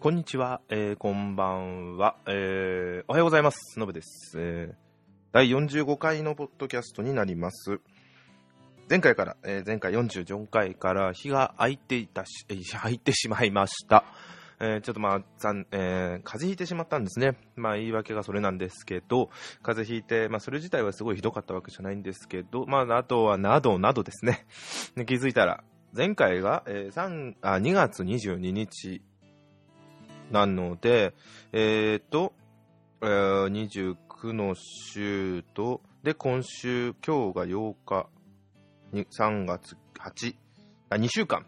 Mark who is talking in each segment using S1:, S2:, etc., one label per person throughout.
S1: こんにちは、えー、こんばんは、えー、おはようございます。のぶです、えー。第45回のポッドキャストになります。前回から、えー、前回44回から日が空いていたし、えー、空いてしまいました。えー、ちょっとまあ、えー、風邪ひいてしまったんですね。まあ、言い訳がそれなんですけど、風邪ひいて、まあ、それ自体はすごいひどかったわけじゃないんですけど、まあ、あとは、などなどですね。気づいたら、前回が、えー、3あ2月22日なので、えっ、ー、と、えー、29の週と、で、今週、今日が8日、3月8、あ、2週間、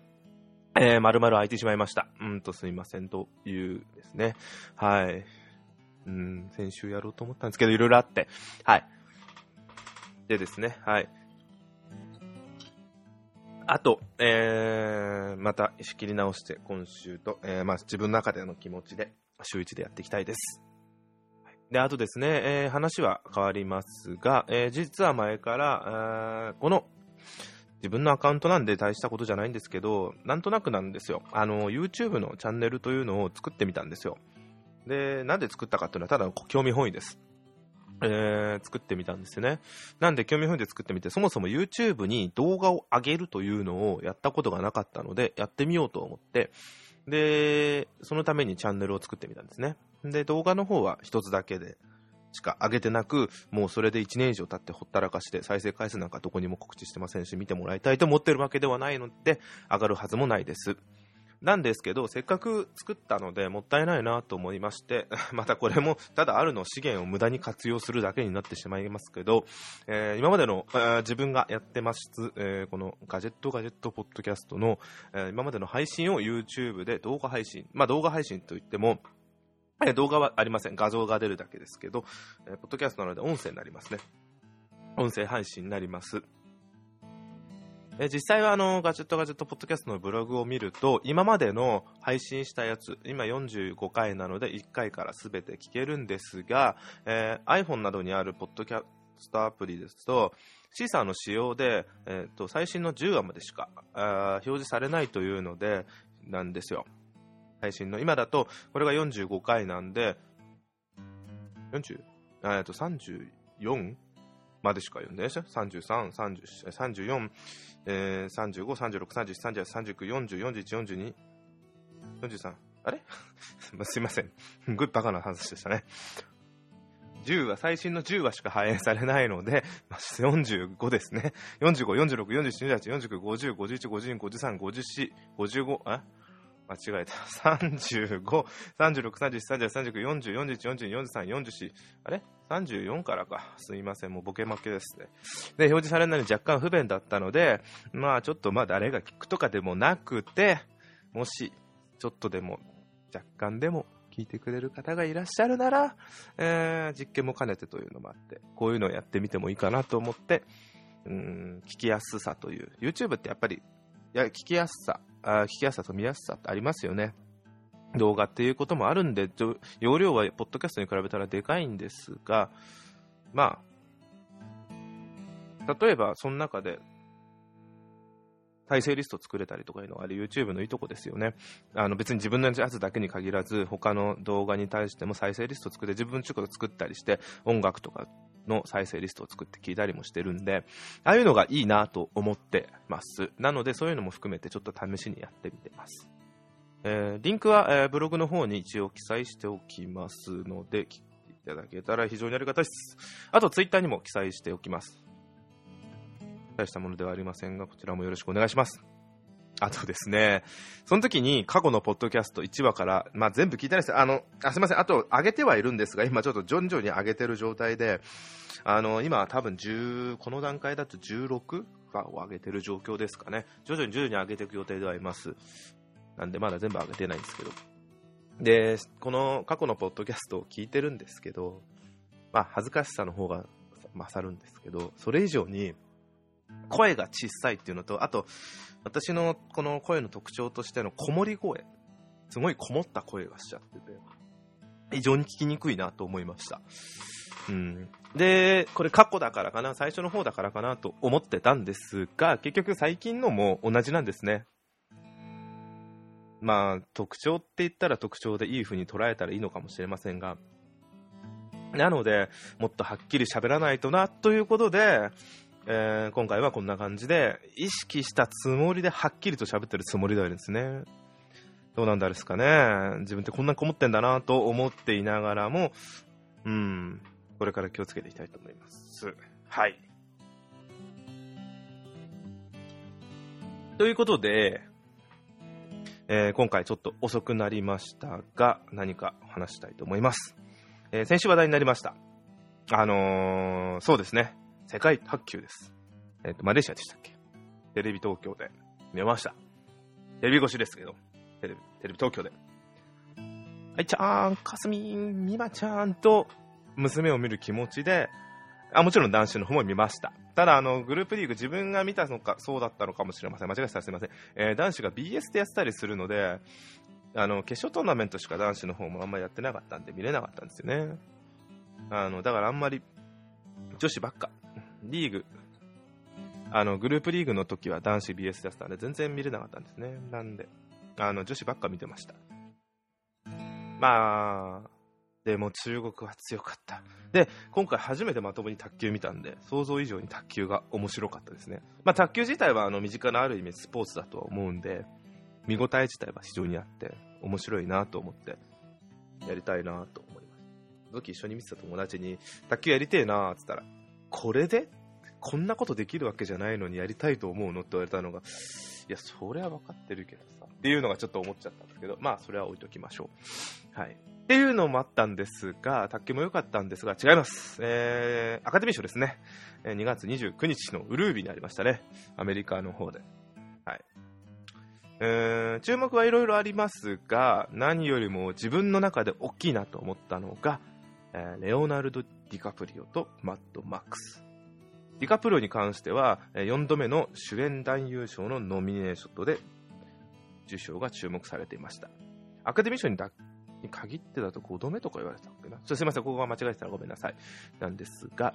S1: えー、丸々空いてしまいました。うんと、すいません、というですね。はい。うん、先週やろうと思ったんですけど、いろいろあって。はい。でですね、はい。あと、えー、また仕切り直して今週と、えー、まあ、自分の中での気持ちで週1でやっていきたいです。で、あとですね、えー、話は変わりますが、えー、実は前から、この自分のアカウントなんで大したことじゃないんですけど、なんとなくなんですよ。あの、YouTube のチャンネルというのを作ってみたんですよ。で、なんで作ったかっていうのはただの興味本位です。えー、作ってみたんですよね。なんで興味本位で作ってみて、そもそも YouTube に動画を上げるというのをやったことがなかったので、やってみようと思って、で、そのためにチャンネルを作ってみたんですね。で、動画の方は一つだけでしか上げてなく、もうそれで1年以上経ってほったらかして、再生回数なんかどこにも告知してませんし、見てもらいたいと思ってるわけではないので、上がるはずもないです。なんですけど、せっかく作ったので、もったいないなと思いまして、またこれも、ただあるの資源を無駄に活用するだけになってしまいますけど、えー、今までの、えー、自分がやってます、えー、このガジェットガジェットポッドキャストの、え今までの配信を YouTube で動画配信、まあ動画配信といっても、え動画はありません。画像が出るだけですけど、えポッドキャストなので音声になりますね。音声配信になります。え実際はあのガジェットガジェットポッドキャストのブログを見ると今までの配信したやつ今45回なので1回から全て聞けるんですが、えー、iPhone などにあるポッドキャストアプリですとシーサーの仕様で、えーと、最新の10話までしか表示されないというのでなんですよ。配信の今だとこれが45回なんで40えっと34までしか読んでないでしょ33、34、えー、35、36、37、38、39、40、41、42、43。あれ？すいません。すごいバカな話でしたね。10話、最新の10話しか反映されないので、45ですね。45、46、47、48、49、50、51、52、53、54、55、あ？間違えた。35、36、37、38、39、40、41、42、43、44、あれ ?34 からか。すいません。もうボケ負けですね。で、表示されないのに若干不便だったので、まあちょっとまあ誰が聞くとかでもなくて、もし、ちょっとでも、若干でも聞いてくれる方がいらっしゃるなら、えー、実験も兼ねてというのもあって、こういうのをやってみてもいいかなと思って、うん、聞きやすさという。YouTube ってやっぱり、いや、聞きやすさ、あ聞きやすさと見やすさってありますよね。動画っていうこともあるんで、容量はポッドキャストに比べたらでかいんですが、まあ、例えばその中で再生リスト作れたりとかいうのはあれ YouTube のいいとこですよね。あの別に自分のやつだけに限らず他の動画に対しても再生リスト作って自分ちょっと作ったりして音楽とかの再生リストを作って聞いたりもしてるんで、ああいうのがいいなと思ってます。なのでそういうのも含めてちょっと試しにやってみてます。えー、リンクは、えー、ブログの方に一応記載しておきますので、聞いていただけたら非常にありがたいです。あとツイッターにも記載しておきます。大したものではありませんが、こちらもよろしくお願いします。あとですね、その時に過去のポッドキャスト1話から、まあ、全部聞いてないです。あの、あすみません。あと、上げてはいるんですが、今ちょっと徐々に上げてる状態で、あの、今多分10、この段階だと16話を上げてる状況ですかね。徐々に徐々に上げていく予定ではいます。なんでまだ全部上げてないんですけど。で、この過去のポッドキャストを聞いてるんですけど、まあ、恥ずかしさの方が勝るんですけど、それ以上に、声が小さいっていうのと、あと、私のこの声の特徴としてのこもり声。すごいこもった声がしちゃってて、非常に聞きにくいなと思いました。うん、で、これ過去だからかな、最初の方だからかなと思ってたんですが、結局最近のも同じなんですね。まあ、特徴って言ったら特徴でいい風に捉えたらいいのかもしれませんが、なので、もっとはっきり喋らないとな、ということで、えー、今回はこんな感じで、意識したつもりではっきりと喋ってるつもりなんですね。どうなんですかね。自分ってこんなこもってんだなと思っていながらも、うん、これから気をつけていきたいと思います。はい。ということで、えー、今回ちょっと遅くなりましたが、何か話したいと思います。えー、先週話題になりました。あのー、そうですね。世界卓球です。えっ、と、マレーシアでしたっけ？テレビ東京で見ました。テレビ越しですけど、テレビ、テレビ東京で。はい、ちゃーん、かすみん、みまちゃんと娘を見る気持ちで、あもちろん男子の方も見ました。ただ、あの、グループリーグ自分が見たのか、そうだったのかもしれません。間違えたらすみません。えー、男子が BS でやってたりするので、あの、決勝トーナメントしか男子の方もあんまりやってなかったんで見れなかったんですよね。あの、だからあんまり、女子ばっか。リーグ、あの、グループリーグの時は男子 BS やったんで全然見れなかったんですね。なんで、あの、女子ばっか見てました。まあ、でも中国は強かった。で、今回初めてまともに卓球見たんで、想像以上に卓球が面白かったですね。まあ、卓球自体はあの身近なある意味スポーツだとは思うんで、見応え自体は非常にあって、面白いなと思って、やりたいなと思います。時一緒に見てた友達に、卓球やりてえなーって言ったら、これで？こんなことできるわけじゃないのにやりたいと思うのって言われたのが、いや、それは分かってるけどさ、っていうのがちょっと思っちゃったんですけど、まあ、それは置いときましょう。はい。っていうのもあったんですが、卓球も良かったんですが、違います。えー、アカデミー賞ですね。2月29日のウルービーにありましたね。アメリカの方で。はい。えー、注目はいろいろありますが、何よりも自分の中で大きいなと思ったのが、えー、レオナルド・ディカプリオとマッド・マックス。ディカプリオに関しては、4度目の主演男優賞のノミネーションで受賞が注目されていました。アカデミー賞にだに限ってだと5度目とか言われたっけな？すいません、ここが間違えてたらごめんなさい。なんですが、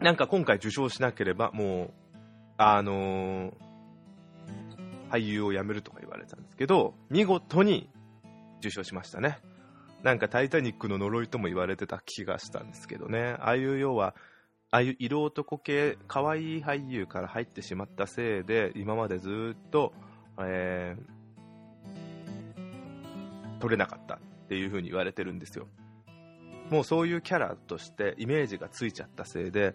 S1: なんか今回受賞しなければ、もう、あのー、俳優を辞めるとか言われたんですけど、見事に受賞しましたね。なんかタイタニックの呪いとも言われてた気がしたんですけどね。ああいう要は、ああいう色男系、可愛い俳優から入ってしまったせいで、今までずっと、えー、取れなかったっていう風に言われてるんですよ。もうそういうキャラとしてイメージがついちゃったせいで、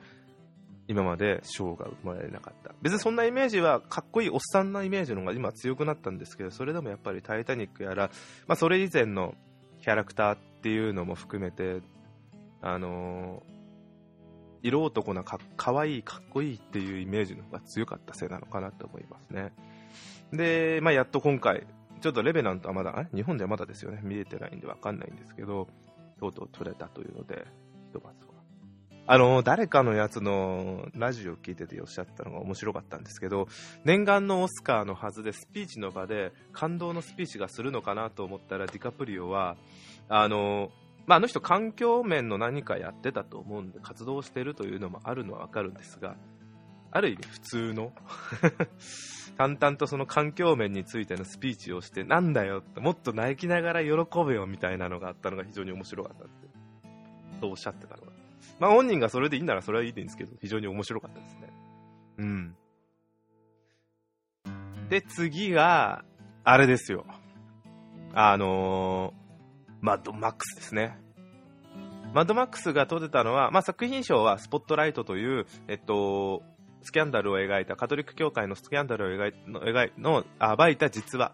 S1: 今まで賞が生まれなかった。別にそんなイメージはかっこいいおっさんなイメージの方が今強くなったんですけど、それでもやっぱりタイタニックやら、まあそれ以前のキャラクターっていうのも含めて、あのー、色男なかかわいい、かっこいいっていうイメージの方が強かったせいなのかなと思いますね。で、まあ、やっと今回、ちょっとレベナントはまだ、日本ではまだですよね。見れてないんでわかんないんですけど、とうとう取れたというので、ひとまず。あの、誰かのやつのラジオを聞いてておっしゃったのが面白かったんですけど、念願のオスカーのはずでスピーチの場で感動のスピーチがするのかなと思ったらディカプリオは、あの、まあ、あの人環境面の何かやってたと思うんで活動してるというのもあるのはわかるんですが、ある意味普通の 淡々とその環境面についてのスピーチをして、なんだよって、もっと泣きながら喜べよみたいなのがあったのが非常に面白かったって、そうおっしゃってたのが。まあ本人がそれでいいならそれはいいんですけど、非常に面白かったですね。うん。で、次が、あれですよ。あのー、マッドマックスですね。マッドマックスが取れたのは、まあ、作品賞はスポットライトという、えっと、スキャンダルを描いた、カトリック教会のスキャンダルを描いの描いの暴いた実話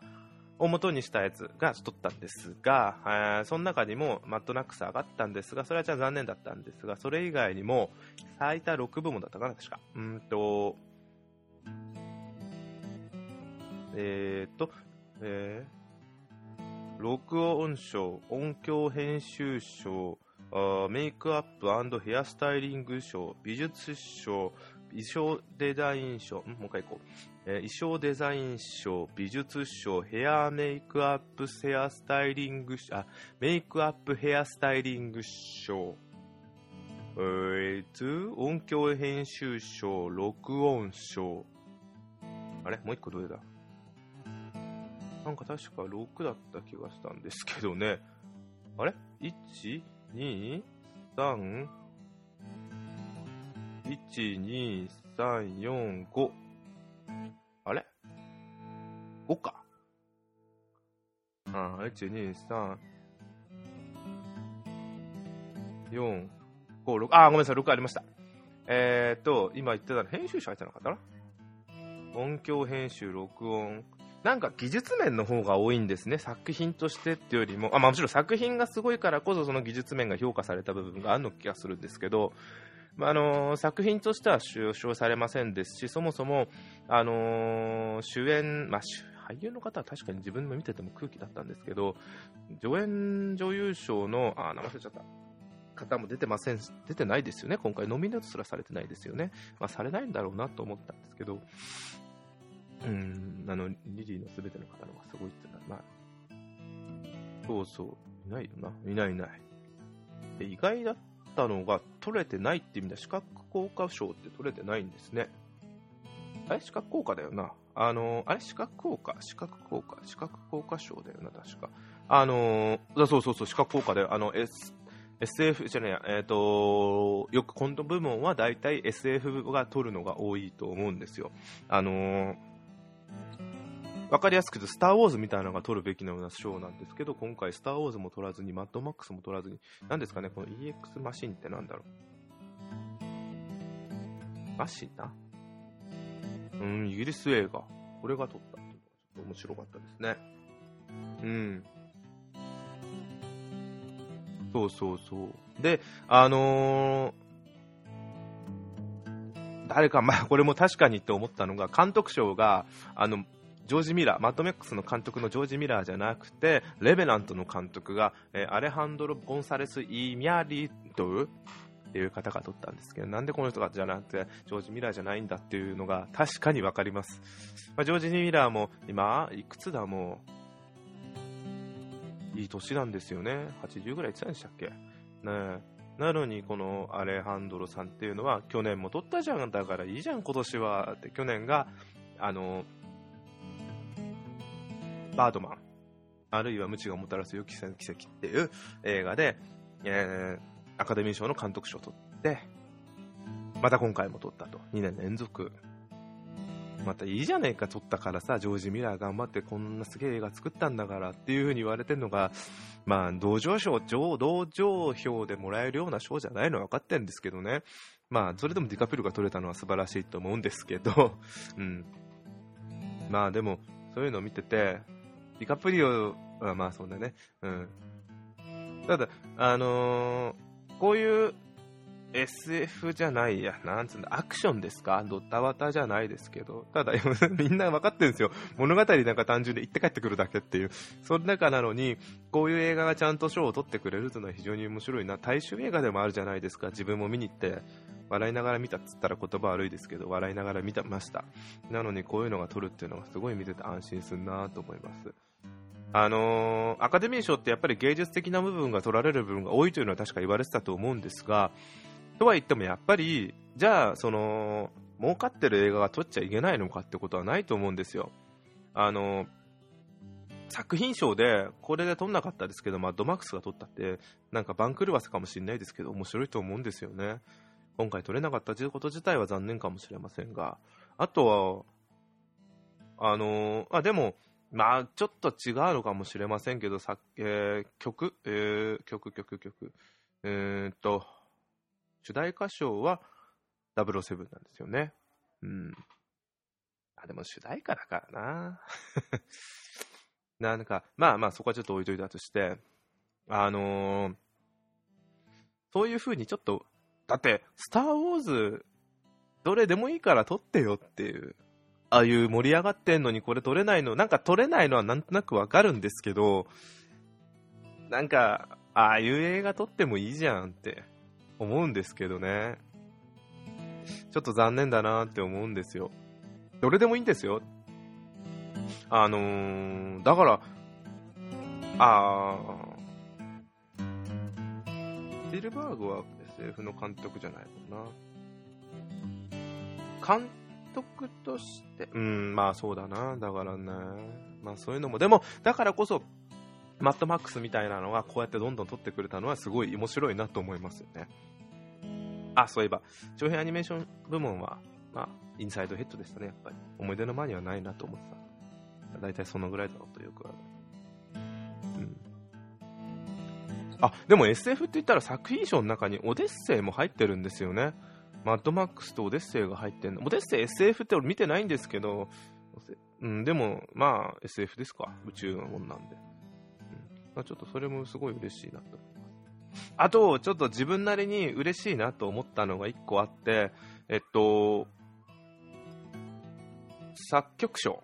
S1: を元にしたやつが取ったんですが、えー、その中にもマッドナックス上がったんですが、それはじゃあ残念だったんですが、それ以外にも最多6部門だったかな、確か。うんと、えー、っと、えー、録音賞、音響編集賞、メイクアップヘアスタイリング賞、美術賞、衣装デザイン賞、もう一回行こう。えー、衣装デザイン賞、美術賞、ヘアメイクアップヘアスタイリングあ、メイクアップヘアスタイリング賞、えーと、音響編集賞、録音賞。あれ？もう一個どれだ？なんか確か6だった気がしたんですけどね。あれ ?1、2、3、1、2、3、4、5。あれ ?5 か。あ、1、2、3、4、5、6。あ、ごめんなさい、6ありました。えー、っと、今言ってたの、編集者入ってなかったな？音響編集、録音。なんか技術面の方が多いんですね。作品としてっていうよりも、あまあ、もちろん作品がすごいからこそその技術面が評価された部分があるの気がするんですけど、まあ、あの、作品としては収賞されませんですし、そもそも、あの、主演、まあ、俳優の方は確かに自分の見てても空気だったんですけど、助演女優賞の、あ、名前忘れちゃった。方も出てません、出てないですよね。今回ノミネートすらされてないですよね。まあ、されないんだろうなと思ったんですけど、うん、あの、リリーのすべての方のがすごいっていうのは、まあ、そうそう、いないよな。いないいない。で意外だったのが、取れてないって意味では、視覚効果賞って取れてないんですね。あれ視覚効果だよな。あの、あれ視覚効果？視覚効果？視覚効果賞だよな、確か。あの、そうそうそう、視覚効果だよ。あの、S、SF じゃねえや、えっ、ー、とよくコント部門は大体 SF が取るのが多いと思うんですよ。あのー、わかりやすく言うと、スター・ウォーズみたいなのが取るべきなような賞なんですけど、今回、スター・ウォーズも取らずに、マッドマックスも取らずに、何ですかね、この EX マシンってなんだろう。マシンな？うん、イギリス映画。これが撮ったっていうのがちょっと面白かったですね。うん。そうそうそう。で、あのー、誰か、まあ、これも確かにって思ったのが、監督賞が、あの、ジョージ・ミラー、マッドメックスの監督のジョージ・ミラーじゃなくて、レベナントの監督が、えー、アレハンドロ・ゴンサレス・イ・ミャリトゥっていう方が撮ったんですけど、なんでこの人がじゃなくて、ジョージ・ミラーじゃないんだっていうのが確かにわかります。まあ、ジョージ・ミラーも今、いくつだもう、いい年なんですよね。80ぐらい言ってたんでしたっけ？ねなのに、このアレハンドロさんっていうのは、去年も撮ったじゃん、だからいいじゃん、今年は。って、去年が、あの、バードマン、あるいは無知がもたらす予期せぬ奇跡っていう映画で、えー、アカデミー賞の監督賞を取って、また今回も取ったと。2年連続またいいじゃねえか、撮ったからさ、ジョージ・ミラー頑張ってこんなすげえ映画作ったんだからっていう風に言われてるのが、まあ、同情賞、同情票でもらえるような賞じゃないのは分かってるんですけどね。まあ、それでもディカプリオが取れたのは素晴らしいと思うんですけど、うん。まあ、でも、そういうのを見てて、ディカプリオはまあそうだね。うん。ただ、あのー、こういう SF じゃないや、なんつうんだ、アクションですか？ドタバタじゃないですけど、ただ、みんな分かってるんですよ。物語なんか単純で行って帰ってくるだけっていう。その中なのに、こういう映画がちゃんと賞を取ってくれるというのは非常に面白いな。大衆映画でもあるじゃないですか。自分も見に行って、笑いながら見たっつったら言葉悪いですけど、笑いながら見てました。なのにこういうのが取るっていうのはすごい見てて安心するなと思います。あのー、アカデミー賞ってやっぱり芸術的な部分が取られる部分が多いというのは確か言われてたと思うんですが、とは言ってもやっぱり、じゃあ、その、儲かってる映画が撮っちゃいけないのかってことはないと思うんですよ。あの、作品賞で、これで撮んなかったですけど、まあ、ドマックスが撮ったって、なんか番狂わせかもしれないですけど、面白いと思うんですよね。今回撮れなかったということ自体は残念かもしれませんが、あとは、あのあ、でも、まあ、ちょっと違うのかもしれませんけど、さえー、曲、えー、曲、曲、曲、えー、っと、主題歌唱は007なんですよね。うん。あ、でも主題歌だからな。なんか、まあまあそこはちょっと置いといたとして、あのー、そういう風にちょっと、だって、スター・ウォーズ、どれでもいいから撮ってよっていう、ああいう盛り上がってんのにこれ撮れないの、なんか撮れないのはなんとなくわかるんですけど、なんか、ああいう映画撮ってもいいじゃんって思うんですけどね。ちょっと残念だなって思うんですよ。どれでもいいんですよ。あのー、だから、あー、スティルバーグは SF の監督じゃないもんな。監督として、うん、まあそうだな。だからね。まあそういうのも、でも、だからこそ、マッドマックスみたいなのがこうやってどんどん撮ってくれたのはすごい面白いなと思いますよね。あ、そういえば、長編アニメーション部門は、まあ、インサイドヘッドでしたね、やっぱり。思い出の前にはないなと思ってた。だいたいそのぐらいだろうとよくある。うん。あ、でも SF って言ったら作品賞の中にオデッセイも入ってるんですよね。マッドマックスとオデッセイが入ってんの。オデッセイ SF って俺見てないんですけど、うん、でも、まあ SF ですか。宇宙のもんなんで。うんまあ、ちょっとそれもすごい嬉しいなと思います。あと、ちょっと自分なりに嬉しいなと思ったのが1個あって、えっと、作曲賞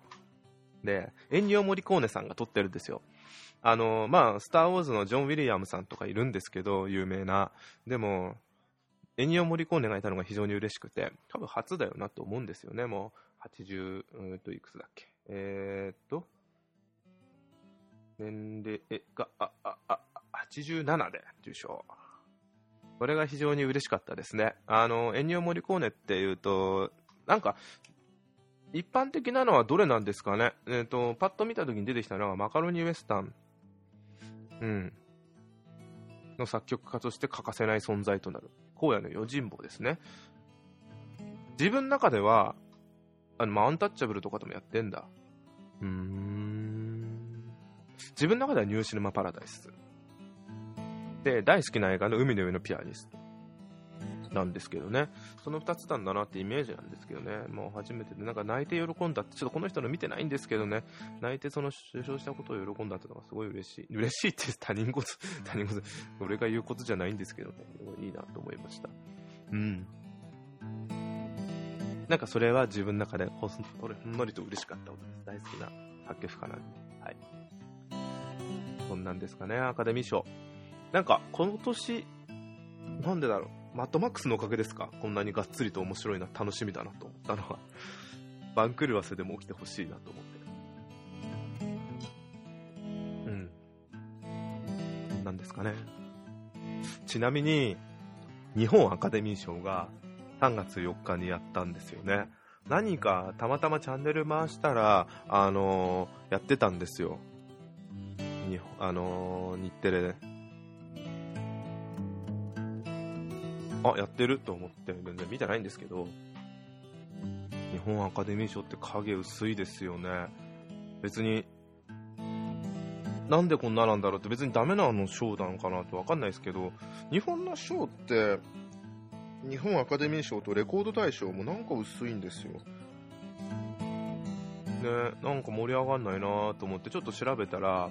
S1: で、エンニオ・モリコーネさんが撮ってるんですよ。あの、まあ、スター・ウォーズのジョン・ウィリアムさんとかいるんですけど、有名な。でも、エニオ・モリコーネがいたのが非常に嬉しくて、多分初だよなと思うんですよね、もう、80、うんと、いくつだっけ。えー、っと、年齢が、あ、あ、あ、87で受賞。これが非常に嬉しかったですね。あの、エニオ・モリコーネっていうと、なんか、一般的なのはどれなんですかね。えっ、ー、と、パッと見た時に出てきたのはマカロニウエスタン。うん。の作曲家として欠かせない存在となる。荒野の用心棒ですね。自分の中では、あの、まあ、アンタッチャブルとかでもやってんだ。うーん。自分の中ではニューシネマパラダイス。で、大好きな映画の海の上のピアニスト。なんですけどね、その2つなんだなってイメージなんですけどね、もう初めてで、なんか泣いて喜んだって、ちょっとこの人の見てないんですけどね、泣いてその受賞したことを喜んだってのがすごい嬉しい。嬉しいって他人事、他人事、俺が言うことじゃないんですけどね、いいなと思いました。うん。なんかそれは自分の中でほんほんのりと嬉しかったことです。大好きな作曲家なんで。はい。そんなんですかね、アカデミー賞。なんか、この年、なんでだろう。マットマックスのおかげですか？こんなにがっつりと面白いな、楽しみだなと思ったのは、番狂わせでも起きてほしいなと思って。うん。なんですかね。ちなみに、日本アカデミー賞が3月4日にやったんですよね。何かたまたまチャンネル回したら、あのー、やってたんですよ。にあのー、日テレあ、やってると思って全然見てないんですけど、日本アカデミー賞って影薄いですよね。別に、なんでこんななんだろうって別にダメなあの賞なのかなってわかんないですけど、日本の賞って、日本アカデミー賞とレコード大賞もなんか薄いんですよ。ね、なんか盛り上がんないなと思ってちょっと調べたら、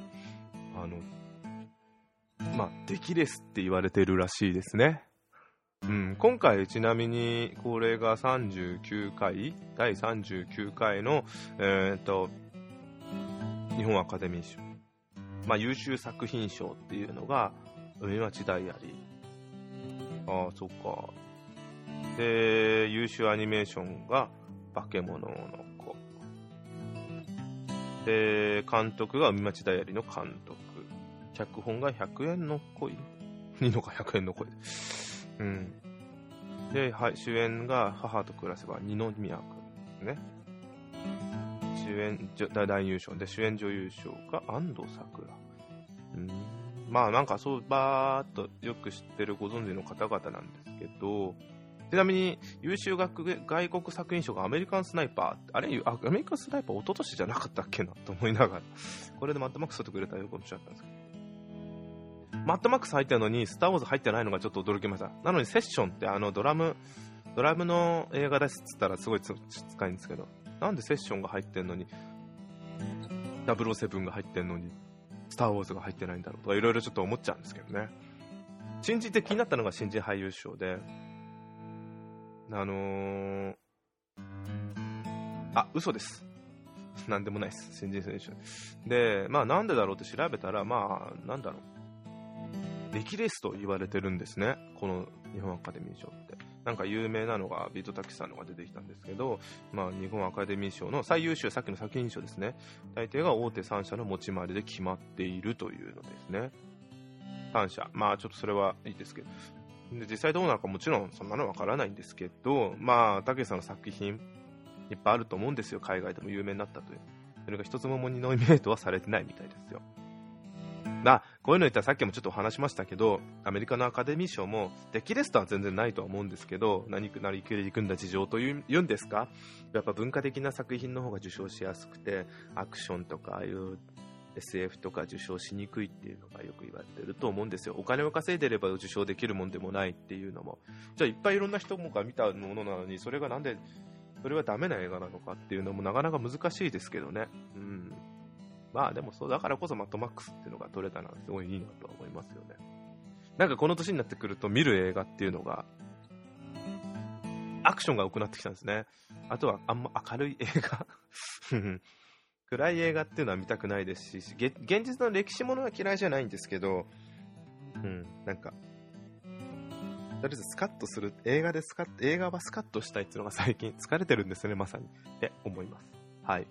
S1: あの、まあ、出来レスって言われてるらしいですね。うん、今回ちなみにこれが39回第39回の、えーと、日本アカデミー賞、まあ、優秀作品賞っていうのが海町ダイアリー。ああそっか。で優秀アニメーションが化け物の子。で監督が海町ダイアリーの監督。脚本が100円の恋？いいのか100円の恋。うん。で、はい、主演が母と暮らせば二宮君ね。主演、大優勝で、主演女優賞が安藤サクラ。うん。まあなんかそう、ばーっとよく知ってるご存知の方々なんですけど、ちなみに優秀学外国作品賞がアメリカンスナイパー、あれ、アメリカンスナイパー一昨年じゃなかったっけな？と思いながら、これでマットマックス取ってくれたらよく面白かったんですけど。マットマックス入ってるのに、スター・ウォーズ入ってないのがちょっと驚きました。なのに、セッションってあのドラム、ドラムの映画ですっつったらすごい近いんですけど、なんでセッションが入ってんのに、007が入ってんのに、スター・ウォーズが入ってないんだろうとか、いろいろちょっと思っちゃうんですけどね。新人って気になったのが新人俳優賞で、あのー、あ、嘘です。なんでもないです。新人選手。で、まあなんでだろうって調べたら、まあ、なんだろう。出来レースと言われてるんですね、この日本アカデミー賞って。なんか有名なのがビートたけしさんのが出てきたんですけど、まあ、日本アカデミー賞の最優秀、さっきの作品賞ですね、大抵が大手3社の持ち回りで決まっているというのですね。3社、まあちょっとそれはいいですけど、で実際どうなのかもちろんそんなのわからないんですけど、まあ、たけしさんの作品、いっぱいあると思うんですよ、海外でも有名になったという。それが一つもノミネートはされてないみたいですよ。あ、こういうの言ったらさっきもちょっとお話しましたけど、アメリカのアカデミー賞も、デッキレストは全然ないとは思うんですけど、何なりくり組んだ事情というんですか？やっぱ文化的な作品の方が受賞しやすくて、アクションとか、ああいう SF とか受賞しにくいっていうのがよく言われてると思うんですよ。お金を稼いでれば受賞できるもんでもないっていうのも。じゃあいっぱいいろんな人もが見たものなのに、それがなんで、それはダメな映画なのかっていうのもなかなか難しいですけどね。うん。まあでもそうだからこそマットマックスっていうのが取れたのはすごいいいなとは思いますよね。なんかこの年になってくると見る映画っていうのが、アクションが多くなってきたんですね。あとはあんま明るい映画暗い映画っていうのは見たくないですし、現実の歴史ものは嫌いじゃないんですけど、うん、なんか、とりあえずスカッとする、映画でスカッ映画はスカッとしたいっていうのが最近疲れてるんですね、まさに。って思います。はい。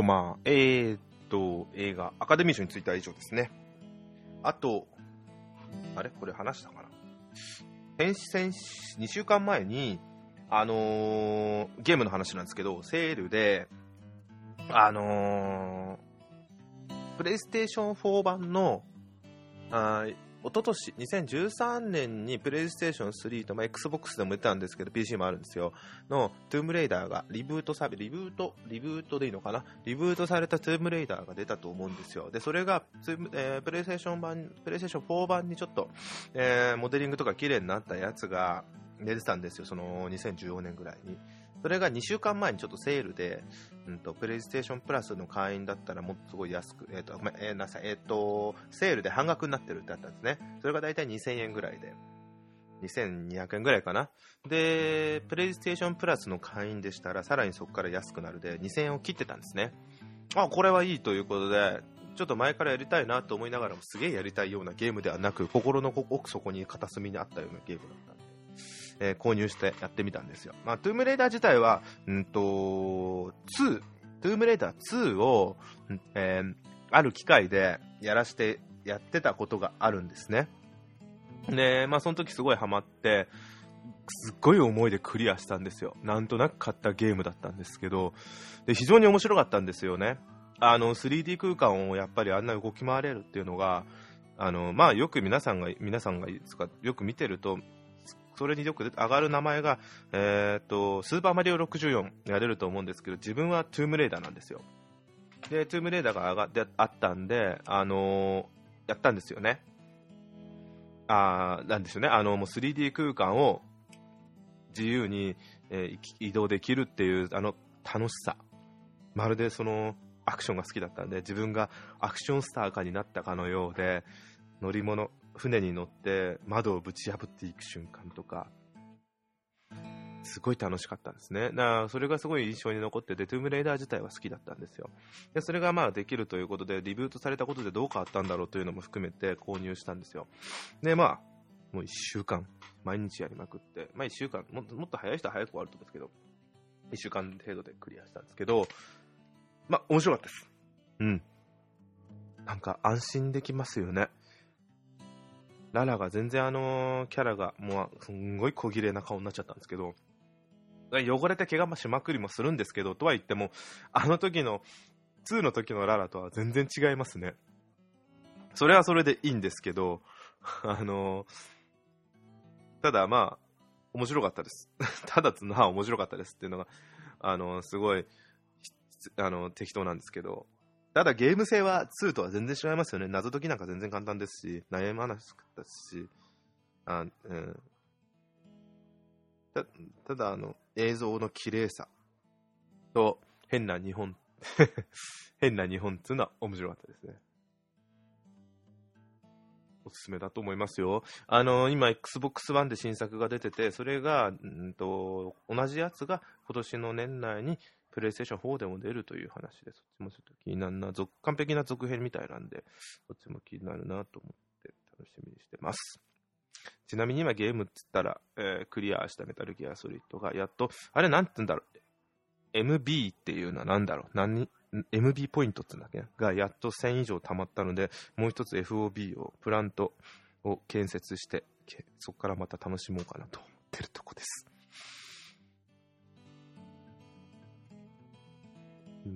S1: と、まあ、えーと、映画、アカデミー賞については以上ですね。あと、あれ？これ話したかな？先先2週間前に、あのー、ゲームの話なんですけど、セールで、あのー、プレイステーション4版の、あ一昨年2013年にプレイステーション3と、まあ、Xbox でも出たんですけど、PC もあるんですよ。の、トゥームレイダーがリブートされ、リブート、リブートでいいのかな？リブートされたトゥームレイダーが出たと思うんですよ。で、それが、えー、プレイステーション版、プレイステーション4版にちょっと、えー、モデリングとか綺麗になったやつが出てたんですよ。その2014年ぐらいに。それが2週間前にちょっとセールで、うんと、プレイステーションプラスの会員だったらもっとすごい安く、えっ、ー、と、ごめん、えー、なさい、えっ、ー、と、セールで半額になってるってあったんですね。それが大体2000円ぐらいで。2200円ぐらいかな。で、プレイステーションプラスの会員でしたら、さらにそこから安くなるで、2000円を切ってたんですね。あ、これはいいということで、ちょっと前からやりたいなと思いながらも、すげえやりたいようなゲームではなく、心の奥底に片隅にあったようなゲームだった。えー、購入してやってみたんですよ。まあ、トゥームレーダー自体は、んと、2、トゥームレーダー2を、えー、ある機会でやらして、やってたことがあるんですね。で、まあ、その時すごいハマって、すっごい思いでクリアしたんですよ。なんとなく買ったゲームだったんですけど、で非常に面白かったんですよね。あの、3D 空間をやっぱりあんな動き回れるっていうのが、あの、まあ、よく皆さんが、皆さんがよく見てると、それによく上がる名前が、えー、っと、スーパーマリオ64が出ると思うんですけど、自分はトゥームレーダーなんですよ。で、トゥームレーダーが上がってあったんで、あのー、やったんですよね。あなんですよね。あの、もう 3D 空間を自由に、えー、移動できるっていう、あの、楽しさ。まるでその、アクションが好きだったんで、自分がアクションスター化になったかのようで、乗り物、船に乗って窓をぶち破っていく瞬間とか、すごい楽しかったんですね。だからそれがすごい印象に残ってて、トゥームレイダー自体は好きだったんですよ。で、それがまあできるということで、リブートされたことでどう変わったんだろうというのも含めて購入したんですよ。で、まあ、もう1週間、毎日やりまくって、まあ1週間、もっともっと早い人は早く終わると思うんですけど、1週間程度でクリアしたんですけど、まあ面白かったです。うん。なんか安心できますよね。ララが全然あのキャラがもうすんごい小綺麗な顔になっちゃったんですけど、汚れて怪我もしまくりもするんですけど、とは言っても、あの時の、2の時のララとは全然違いますね。それはそれでいいんですけど、あのただまあ、面白かったです。ただつのは面白かったですっていうのが、あのすごい、あの、適当なんですけど、ただゲーム性は2とは全然違いますよね。謎解きなんか全然簡単ですし、悩まなかったし、あうん、たただあの、映像の綺麗さと変な日本 変な日本っていうのは面白かったですね。おすすめだと思いますよ。あの、今、Xbox One で新作が出てて、それが、んと、同じやつが今年の年内にプレイステーション4でも出るという話で、そっちもちょっと気になるな、完璧な続編みたいなんで、そっちも気になるなと思って楽しみにしてます。ちなみに今ゲームっつったら、えー、クリアしたメタルギアソリッドがやっと、あれなんて言うんだろう、MB っていうのは何だろう、何 MB ポイントってうんだっけがやっと1000以上溜まったので、もう一つ FOB をプラント、を建設して、そこからまた楽しもうかなと思ってるとこです。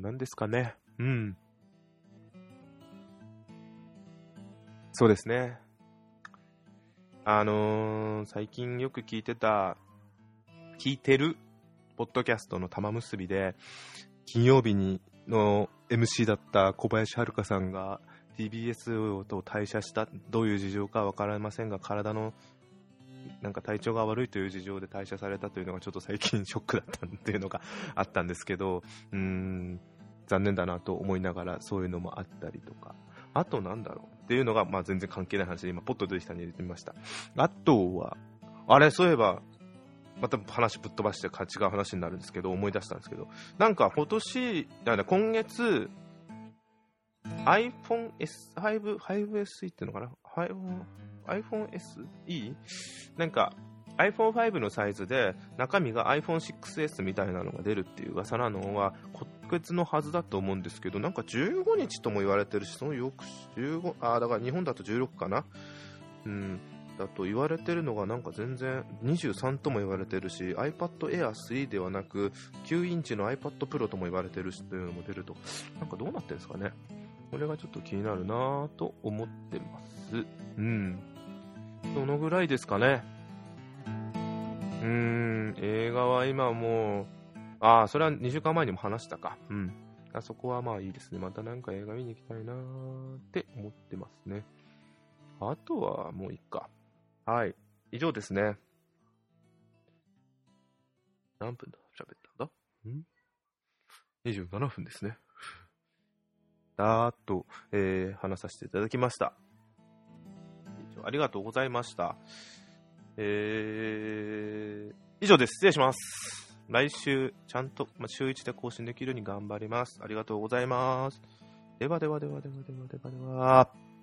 S1: 何ですかね。うん。そうですね。あのー最近よく聞いてた、聞いてる、ポッドキャストの玉結びで、金曜日にの MC だった小林遥さんが TBS と退社した、どういう事情かわかりませんが、体のなんか体調が悪いという事情で退社されたというのがちょっと最近ショックだったっていうのがあったんですけど、うーん、残念だなと思いながらそういうのもあったりとか、あとなんだろうっていうのが、まあ全然関係ない話で今ポッと出てきたに入れてみました。あとは、あれ、そういえば、また話ぶっ飛ばして違う話になるんですけど、思い出したんですけど、なんか今年、なんだ今月、iPhone S、5、5SE っていうのかな？iPhone, iPhone SE? なんか iPhone5 のサイズで中身が iPhone6S みたいなのが出るっていう噂なのは今月のはずだと思うんですけどなんか15日とも言われてるしその翌15あだから日本だと16かな？うん。だと言われてるのがなんか全然23とも言われてるし iPad Air 3ではなく9インチの iPad Pro とも言われてるしというのも出ると。なんかどうなってるんですかね？これがちょっと気になるなぁと思ってます。うん。どのぐらいですかね？うーん映画は今もうああそれは2週間前にも話したか。うん。あそこはまあいいですね。またなんか映画見に行きたいなーって思ってますね。あとはもういいか。はい。以上ですね。何分だ？喋ったんだ？ん ?27 分ですね。だーっと、えー話させていただきました。ありがとうございました。えー以上です。失礼します。来週、ちゃんと、まあ、週1で更新できるように頑張ります。ありがとうございます。ではではではではではではでは。